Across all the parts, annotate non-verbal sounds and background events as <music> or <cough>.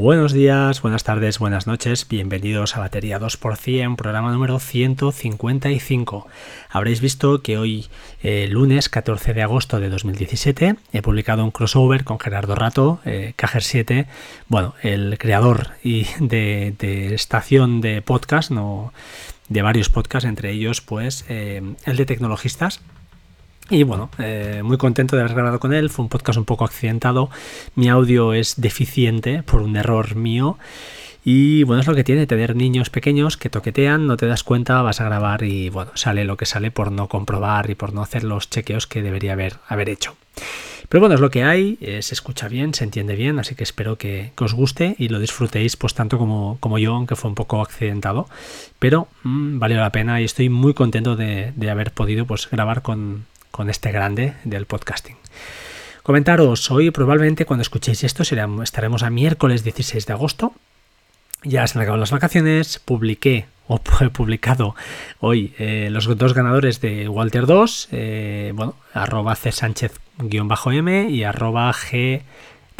Buenos días, buenas tardes, buenas noches, bienvenidos a Batería 2%, programa número 155. Habréis visto que hoy, eh, lunes 14 de agosto de 2017, he publicado un crossover con Gerardo Rato, eh, 7, bueno, el creador y de, estación de podcast, de varios podcasts, entre ellos pues eh, el de tecnologistas y bueno, eh, muy contento de haber grabado con él. Fue un podcast un poco accidentado. Mi audio es deficiente por un error mío. Y bueno, es lo que tiene tener niños pequeños que toquetean, no te das cuenta, vas a grabar y bueno, sale lo que sale por no comprobar y por no hacer los chequeos que debería haber, haber hecho. Pero bueno, es lo que hay, eh, se escucha bien, se entiende bien, así que espero que, os guste y lo disfrutéis pues tanto como, como, yo, aunque fue un poco accidentado. Pero mm, valió la pena y estoy muy contento de, de haber podido pues grabar con, con este grande del podcasting. Comentaros, hoy probablemente cuando escuchéis esto estaremos a miércoles 16 de agosto. Ya se han acabado las vacaciones, publiqué o <laughs> he publicado hoy eh, los dos ganadores de Walter 2, eh, bueno, arroba C Sánchez-M y arroba G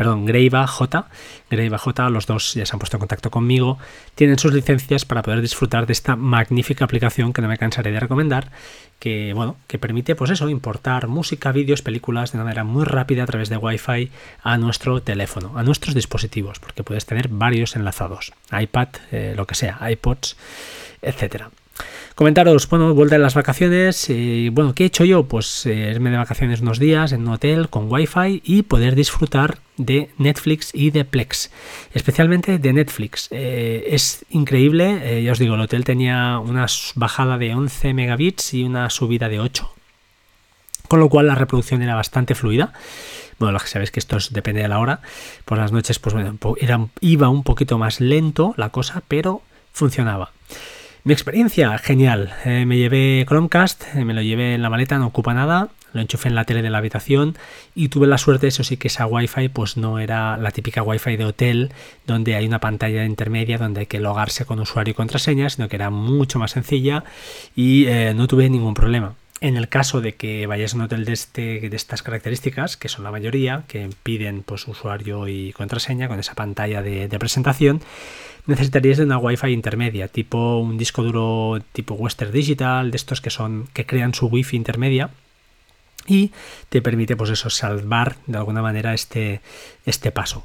perdón, Greiva J, Greiva J, los dos ya se han puesto en contacto conmigo, tienen sus licencias para poder disfrutar de esta magnífica aplicación que no me cansaré de recomendar, que bueno, que permite pues eso, importar música, vídeos, películas de una manera muy rápida a través de Wi-Fi a nuestro teléfono, a nuestros dispositivos, porque puedes tener varios enlazados, iPad, eh, lo que sea, iPods, etcétera. Comentaros, bueno, vuelta de las vacaciones. y bueno, ¿qué he hecho yo? Pues eh, irme de vacaciones unos días en un hotel con wifi y poder disfrutar de Netflix y de Plex. Especialmente de Netflix. Eh, es increíble, eh, ya os digo, el hotel tenía una bajada de 11 megabits y una subida de 8. Con lo cual la reproducción era bastante fluida. Bueno, sabéis que esto depende de la hora. Por las noches, pues bueno, iba un poquito más lento la cosa, pero funcionaba. Mi experiencia, genial. Eh, me llevé Chromecast, eh, me lo llevé en la maleta, no ocupa nada. Lo enchufé en la tele de la habitación y tuve la suerte, eso sí, que esa Wi-Fi pues no era la típica Wi-Fi de hotel donde hay una pantalla intermedia donde hay que logarse con usuario y contraseña, sino que era mucho más sencilla y eh, no tuve ningún problema. En el caso de que vayáis a un hotel de, este, de estas características, que son la mayoría, que piden pues, usuario y contraseña con esa pantalla de, presentación, necesitaríais de una Wi-Fi intermedia, tipo un disco duro tipo Western Digital, de estos que son que crean su Wi-Fi intermedia y te permite pues eso salvar de alguna manera este, este paso.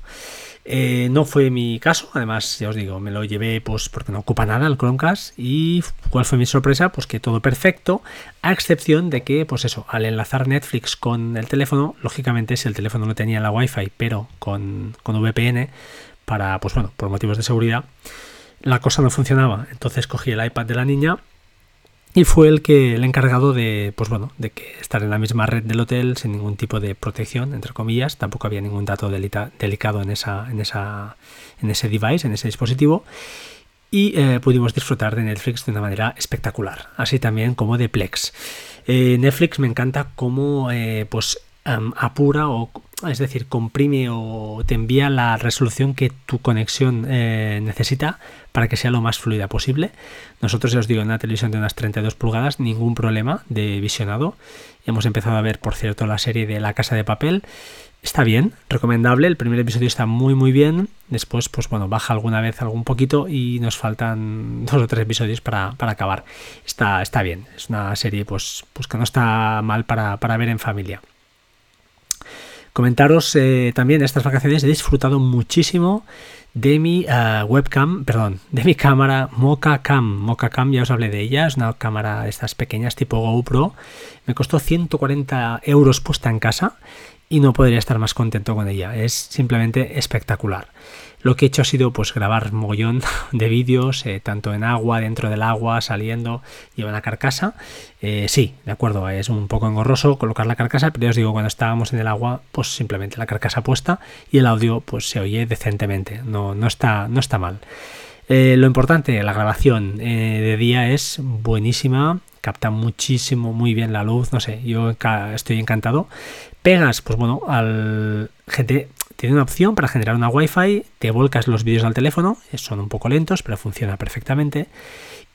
Eh, no fue mi caso, además, ya os digo, me lo llevé pues porque no ocupa nada el Chromecast y ¿cuál fue mi sorpresa? Pues que todo perfecto, a excepción de que, pues eso, al enlazar Netflix con el teléfono, lógicamente si el teléfono no tenía la Wi-Fi, pero con, con VPN, para, pues bueno, por motivos de seguridad, la cosa no funcionaba. Entonces cogí el iPad de la niña y fue el que el encargado de pues bueno de que estar en la misma red del hotel sin ningún tipo de protección entre comillas. Tampoco había ningún dato delicado en esa en esa en ese device en ese dispositivo. Y eh, pudimos disfrutar de Netflix de una manera espectacular así también como de Plex. Eh, Netflix me encanta cómo eh, pues apura o es decir, comprime o te envía la resolución que tu conexión eh, necesita para que sea lo más fluida posible. Nosotros, ya os digo, en una televisión de unas 32 pulgadas, ningún problema de visionado. Hemos empezado a ver, por cierto, la serie de La Casa de Papel. Está bien, recomendable. El primer episodio está muy, muy bien. Después, pues bueno, baja alguna vez algún poquito y nos faltan <laughs> dos o tres episodios para, acabar. Está, está bien. Es una serie, pues, pues que no está mal para, para ver en familia. Comentaros eh, también estas vacaciones he disfrutado muchísimo de mi eh, webcam, perdón, de mi cámara Mocha Cam. Mocha Cam, ya os hablé de ella, es una cámara de estas pequeñas tipo GoPro. Me costó 140 euros puesta en casa y no podría estar más contento con ella. Es simplemente espectacular. Lo que he hecho ha sido pues grabar mogollón <laughs> de vídeos, eh, tanto en agua, dentro del agua, saliendo, lleva la carcasa. Eh, sí, de acuerdo, es un poco engorroso colocar la carcasa, pero ya os digo, cuando estábamos en el agua, pues simplemente la carcasa puesta y el audio pues se oye decentemente, no, no, está, no está mal. Eh, lo importante, la grabación de día es buenísima, capta muchísimo, muy bien la luz, no sé, yo estoy encantado. Pegas, pues bueno, al gente tiene una opción para generar una Wi-Fi, te volcas los vídeos al teléfono, son un poco lentos, pero funciona perfectamente.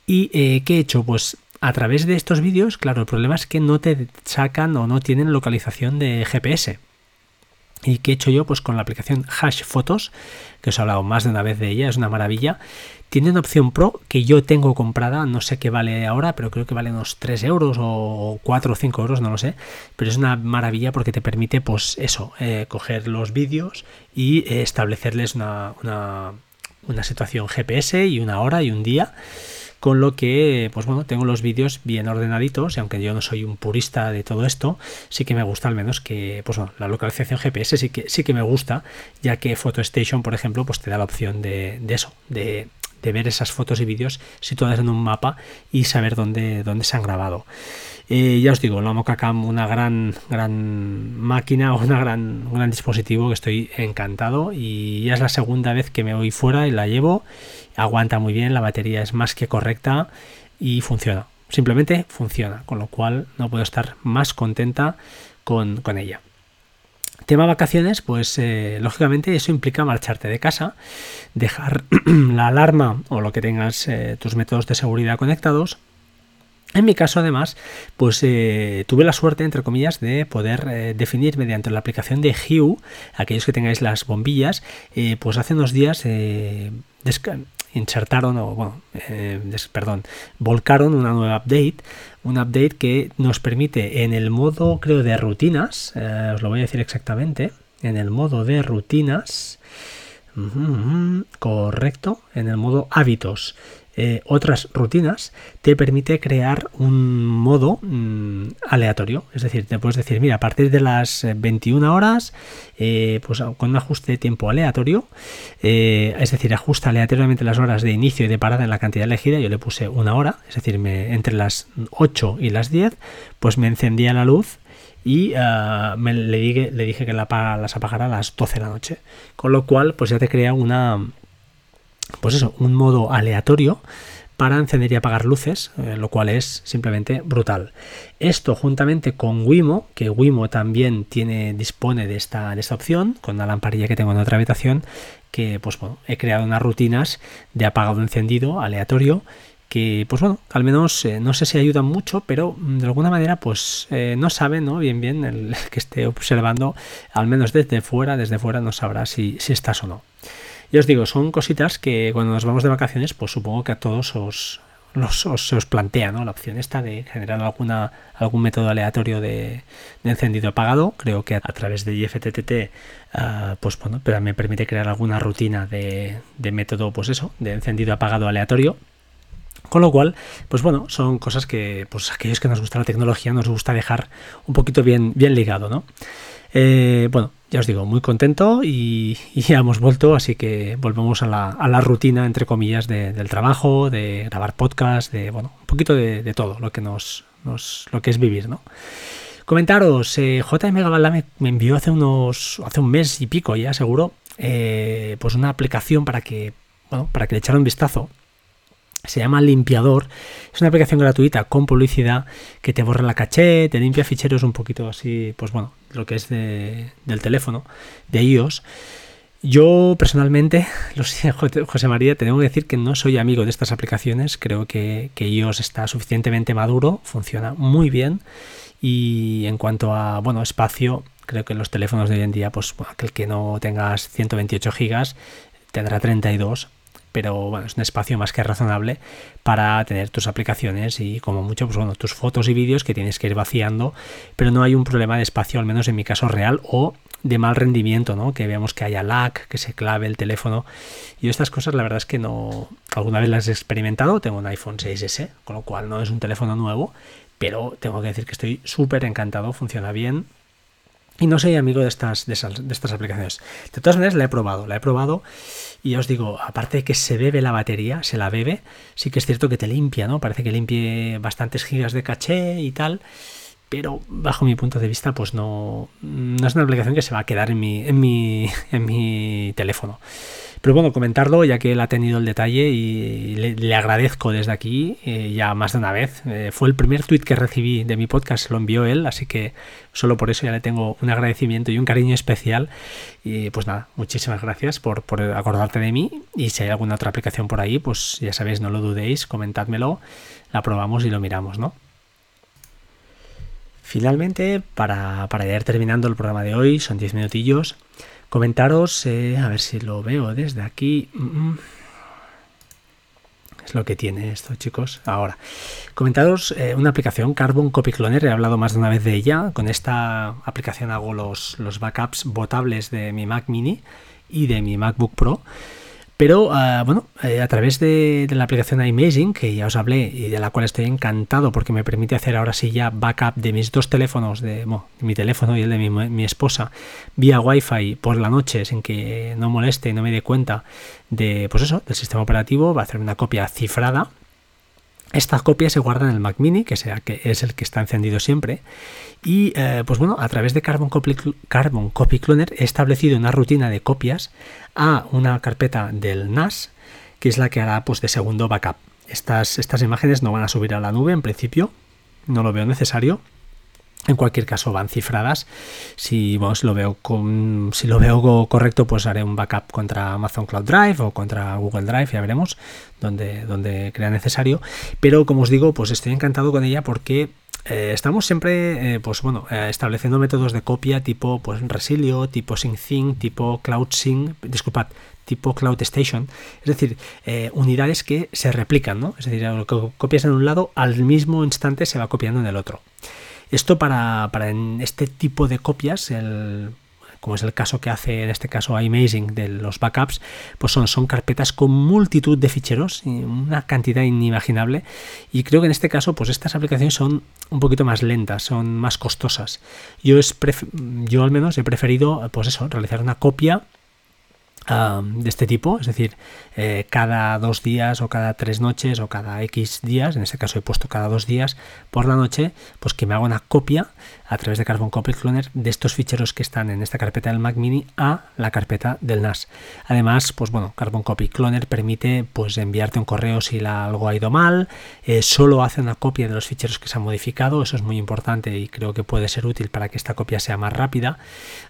¿Y eh, qué he hecho? Pues a través de estos vídeos, claro, el problema es que no te sacan o no tienen localización de GPS. ¿Y qué he hecho yo? Pues con la aplicación Hash Photos, que os he hablado más de una vez de ella, es una maravilla. Tiene una opción Pro que yo tengo comprada, no sé qué vale ahora, pero creo que vale unos 3 euros o 4 o 5 euros, no lo sé. Pero es una maravilla porque te permite, pues eso, eh, coger los vídeos y eh, establecerles una, una, situación GPS y una hora y un día con lo que, pues bueno, tengo los vídeos bien ordenaditos y aunque yo no soy un purista de todo esto, sí que me gusta al menos que, pues bueno, la localización GPS sí que, sí que me gusta, ya que PhotoStation, por ejemplo, pues te da la opción de eso, de, de ver esas fotos y vídeos situadas en un mapa y saber dónde, dónde se han grabado. Eh, ya os digo, la Mocacam, una gran, gran máquina, <laughs> una gran, un gran dispositivo que estoy encantado y ya es la segunda vez que me voy fuera y la llevo. Aguanta muy bien, la batería es más que correcta y funciona. Simplemente funciona, con lo cual no puedo estar más contenta con, ella. Tema vacaciones, pues eh, lógicamente eso implica marcharte de casa, dejar <clears throat> la alarma o lo que tengas eh, tus métodos de seguridad conectados. En mi caso, además, pues eh, tuve la suerte, entre comillas, de poder definir mediante la aplicación de Hue, aquellos que tengáis las bombillas, pues hace unos días insertaron, o bueno, perdón, volcaron una nueva update, un update que nos permite en el modo, creo, de rutinas, os lo voy a decir exactamente, en el modo de rutinas, correcto, en el modo hábitos. Eh, otras rutinas, te permite crear un modo mm, aleatorio. Es decir, te puedes decir, mira, a partir de las 21 eh, horas, eh, pues con un ajuste de tiempo aleatorio, es decir, ajusta aleatoriamente las horas de inicio y de parada en la cantidad elegida. Yo le puse una hora, es decir, entre las 8 y las 10, pues me encendía la luz y dije, le dije que la, las apagara a las 12 de la noche. Con lo cual, pues ya te crea una, pues eso, un modo aleatorio para encender y apagar luces, eh, lo cual es simplemente brutal. Esto juntamente con Wimo, que Wimo también tiene, dispone de esta, de opción, con la lamparilla que tengo en otra habitación, que pues bueno, he creado unas rutinas de apagado encendido aleatorio que pues bueno, al menos eh, no sé si ayudan mucho, pero mm, de alguna manera pues eh, no sabe, ¿no? Bien, bien, el <laughs> que esté observando, al menos desde fuera, desde fuera no sabrá si, si estás o no. Y os digo, son cositas que cuando nos vamos de vacaciones, pues supongo que a todos os, se os plantea ¿no? la opción esta de generar alguna, algún método aleatorio de, encendido apagado. Creo que a, través de IFTTT ah, pues bueno, pero me permite crear alguna rutina de, de, método, pues eso, de encendido apagado aleatorio. Con lo cual, pues bueno, son cosas que pues aquellos que nos gusta la tecnología nos gusta dejar un poquito bien, bien ligado, ¿no? Eh, bueno, ya os digo, muy contento y, ya hemos vuelto, así que volvemos a la, rutina, entre comillas, del trabajo, de grabar podcast, de, bueno, un poquito de, todo lo que nos, lo que es vivir, ¿no? Comentaros, eh, JM me, me, envió hace unos, hace un mes y pico ya seguro, eh, pues una aplicación para que, bueno, para que le echara un vistazo se llama Limpiador. Es una aplicación gratuita con publicidad que te borra la caché, te limpia ficheros un poquito así, pues bueno, lo que es de, del teléfono, de iOS. Yo personalmente, <laughs> lo sé, José María, tengo que decir que no soy amigo de estas aplicaciones. Creo que, que iOS está suficientemente maduro, funciona muy bien. Y en cuanto a bueno, espacio, creo que los teléfonos de hoy en día, pues aquel que no tengas 128 gigas tendrá 32 pero bueno, es un espacio más que razonable para tener tus aplicaciones y como mucho, pues bueno, tus fotos y vídeos que tienes que ir vaciando, pero no hay un problema de espacio, al menos en mi caso real, o de mal rendimiento, ¿no? Que veamos que haya lag, que se clave el teléfono. Y estas cosas la verdad es que no, alguna vez las he experimentado, tengo un iPhone 6S, con lo cual no es un teléfono nuevo, pero tengo que decir que estoy súper encantado, funciona bien, y no soy amigo de estas, de, estas aplicaciones. De todas maneras, la he probado, la he probado. Y os digo, aparte de que se bebe la batería, se la bebe, sí que es cierto que te limpia, ¿no? Parece que limpie bastantes gigas de caché y tal. Pero bajo mi punto de vista, pues no, no es una aplicación que se va a quedar en mi, en mi, <laughs> en mi teléfono. Pero bueno, comentarlo ya que él ha tenido el detalle y le, agradezco desde aquí eh, ya más de una vez. Eh, fue el primer tweet que recibí de mi podcast, lo envió él, así que solo por eso ya le tengo un agradecimiento y un cariño especial. Y pues nada, muchísimas gracias por, por acordarte de mí y si hay alguna otra aplicación por ahí, pues ya sabéis, no lo dudéis, comentádmelo, la probamos y lo miramos, ¿no? Finalmente, para, para ir terminando el programa de hoy, son 10 minutillos, comentaros, eh, a ver si lo veo desde aquí. Mm, mm. Es lo que tiene esto, chicos. Ahora, comentaros eh, una aplicación, Carbon Copy Cloner, he hablado más de una vez de ella. Con esta aplicación hago los, los backups botables de mi Mac mini y de mi MacBook Pro. Pero ah, bueno, eh, a través de, la aplicación iMazing, que ya os hablé y de la cual estoy encantado porque me permite hacer ahora sí ya backup de mis dos teléfonos, de mi teléfono y el de mi, esposa, vía Wi-Fi por la noche sin que no moleste no me dé cuenta de, pues eso, del sistema operativo, va a hacer una copia cifrada esta copia se guarda en el Mac Mini, que, sea, que es el que está encendido siempre. Y eh, pues bueno, a través de Carbon Copy, Carbon Copy Cloner he establecido una rutina de copias a una carpeta del NAS, que es la que hará pues de segundo backup. Estas, estas imágenes no van a subir a la nube en principio, no lo veo necesario. En cualquier caso van cifradas. Si, lo veo con, si lo veo correcto, pues haré un backup contra Amazon Cloud Drive o contra Google Drive, ya veremos donde, donde crea necesario. Pero como os digo, pues estoy encantado con ella porque eh, estamos siempre eh, pues bueno, eh, estableciendo métodos de copia tipo pues, Resilio, tipo SyncThing, tipo CloudSync, disculpad, tipo Cloud Station, es decir, unidades que se replican, ¿no? Es decir, lo que copias en un lado al mismo instante se va copiando en el otro. Esto para, para en este tipo de copias, el, como es el caso que hace en este caso iMazing de los backups, pues son, son carpetas con multitud de ficheros, una cantidad inimaginable. Y creo que en este caso, pues estas aplicaciones son un poquito más lentas, son más costosas. Yo, es yo al menos he preferido, pues eso, realizar una copia de este tipo, es decir, eh, cada dos días o cada tres noches o cada X días, en este caso he puesto cada dos días por la noche, pues que me haga una copia a través de Carbon Copy Cloner de estos ficheros que están en esta carpeta del Mac Mini a la carpeta del NAS. Además, pues bueno, Carbon Copy Cloner permite pues enviarte un correo si algo ha ido mal, eh, solo hace una copia de los ficheros que se han modificado, eso es muy importante y creo que puede ser útil para que esta copia sea más rápida.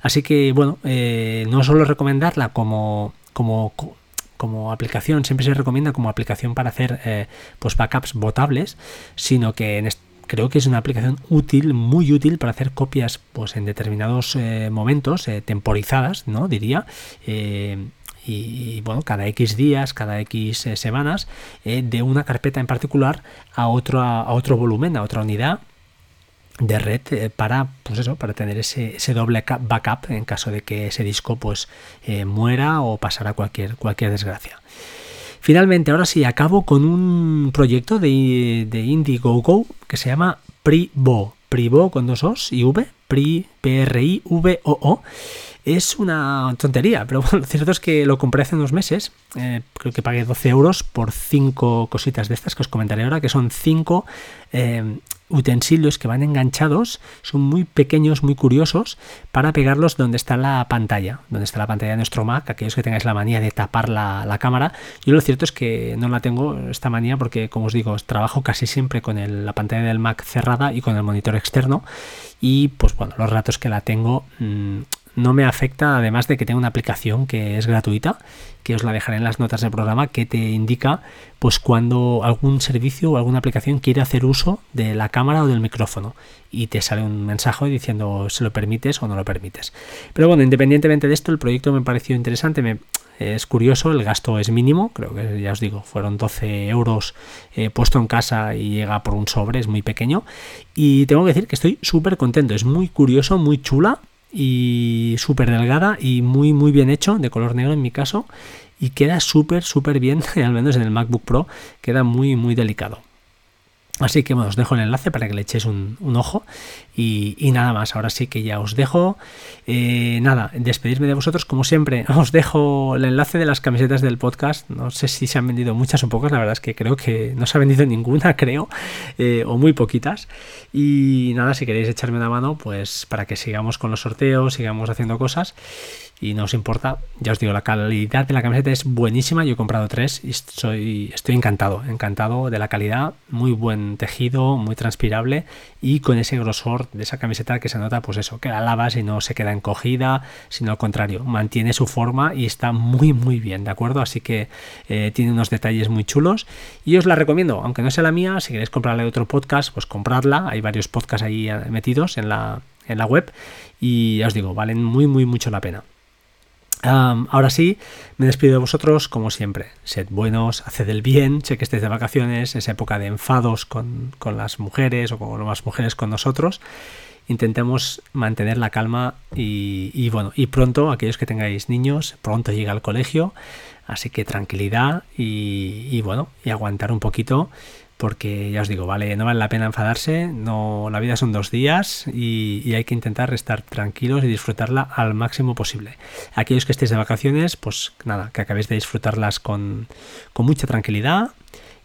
Así que bueno, eh, no solo recomendarla como, como como aplicación, siempre se recomienda como aplicación para hacer eh, pues backups botables, sino que creo que es una aplicación útil, muy útil para hacer copias pues, en determinados eh, momentos, eh, temporizadas, ¿no? Diría. Eh, y, bueno, cada X días, cada X semanas, de una carpeta en particular a otro, a otro volumen, a otra unidad de red para pues eso para tener ese, ese, doble backup en caso de que ese disco pues muera o pasara cualquier cualquier desgracia Finalmente, ahora sí, acabo con un proyecto de, de Indiegogo que se llama Privo. Privo con dos O's y V. Pri, P-R-I-V-O-O. Es una tontería, pero bueno, lo cierto es que lo compré hace unos meses. Eh, creo que pagué 12 euros por cinco cositas de estas que os comentaré ahora, que son cinco eh, utensilios que van enganchados, son muy pequeños, muy curiosos, para pegarlos donde está la pantalla, donde está la pantalla de nuestro Mac, aquellos que tengáis la manía de tapar la, cámara. Yo lo cierto es que no la tengo esta manía porque, como os digo, trabajo casi siempre con la pantalla del Mac cerrada y con el monitor externo. Y pues bueno, los ratos que la tengo mm, no me afecta, además de que tengo una aplicación que es gratuita, que os la dejaré en las notas del programa, que te indica pues cuando algún servicio o alguna aplicación quiere hacer uso de la cámara o del micrófono y te sale un mensaje diciendo si lo permites o no lo permites. Pero bueno, independientemente de esto, el proyecto me pareció interesante, me, es curioso, el gasto es mínimo, creo que ya os digo, fueron 12 euros eh, puesto en casa y llega por un sobre, es muy pequeño. Y tengo que decir que estoy súper contento, es muy curioso, muy chula y súper delgada y muy muy bien hecho, de color negro en mi caso, y queda súper súper bien, <laughs> al menos en el MacBook Pro, queda muy muy delicado. Así que bueno, os dejo el enlace para que le echéis un, ojo y, nada más. Ahora sí que ya os dejo. Eh, nada, despedirme de vosotros como siempre. <laughs> Os dejo el enlace de las camisetas del podcast. No sé si se han vendido muchas o pocas. La verdad es que creo que no se ha vendido ninguna, <laughs> creo, eh, o muy poquitas. Y nada, si queréis echarme una mano, pues para que sigamos con los sorteos, sigamos haciendo cosas. Y no os importa. Ya os digo, la calidad de la camiseta es buenísima. Yo he comprado tres y estoy, estoy encantado, encantado de la calidad. Muy buen tejido, muy transpirable y con ese grosor de esa camiseta que se nota, pues eso, que la lavas y no se queda encogida, sino al contrario, mantiene su forma y está muy, muy bien, ¿de acuerdo? Así que eh, tiene unos detalles muy chulos y os la recomiendo, aunque no sea la mía, si queréis comprarle otro podcast, pues compradla. Hay varios podcasts ahí metidos en la, en la web y ya os digo, valen muy, muy mucho la pena ahora sí, me despido de vosotros como siempre. Sed buenos, haced el bien, sé que estéis de vacaciones, es época de enfados con, las mujeres o con las mujeres con nosotros. Intentemos mantener la calma y, bueno, y pronto, aquellos que tengáis niños, pronto llega al colegio, así que tranquilidad y, y bueno, y aguantar un poquito porque ya os digo, vale, no vale la pena enfadarse, no, la vida son dos días y, hay que intentar estar tranquilos y disfrutarla al máximo posible. Aquellos que estéis de vacaciones, pues nada, que acabéis de disfrutarlas con, con mucha tranquilidad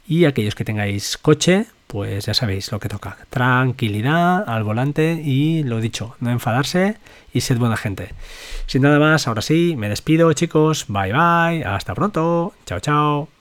y aquellos que tengáis coche, pues ya sabéis lo que toca. Tranquilidad al volante y lo dicho, no enfadarse y sed buena gente. Sin nada más, ahora sí, me despido chicos, bye bye, hasta pronto, chao chao.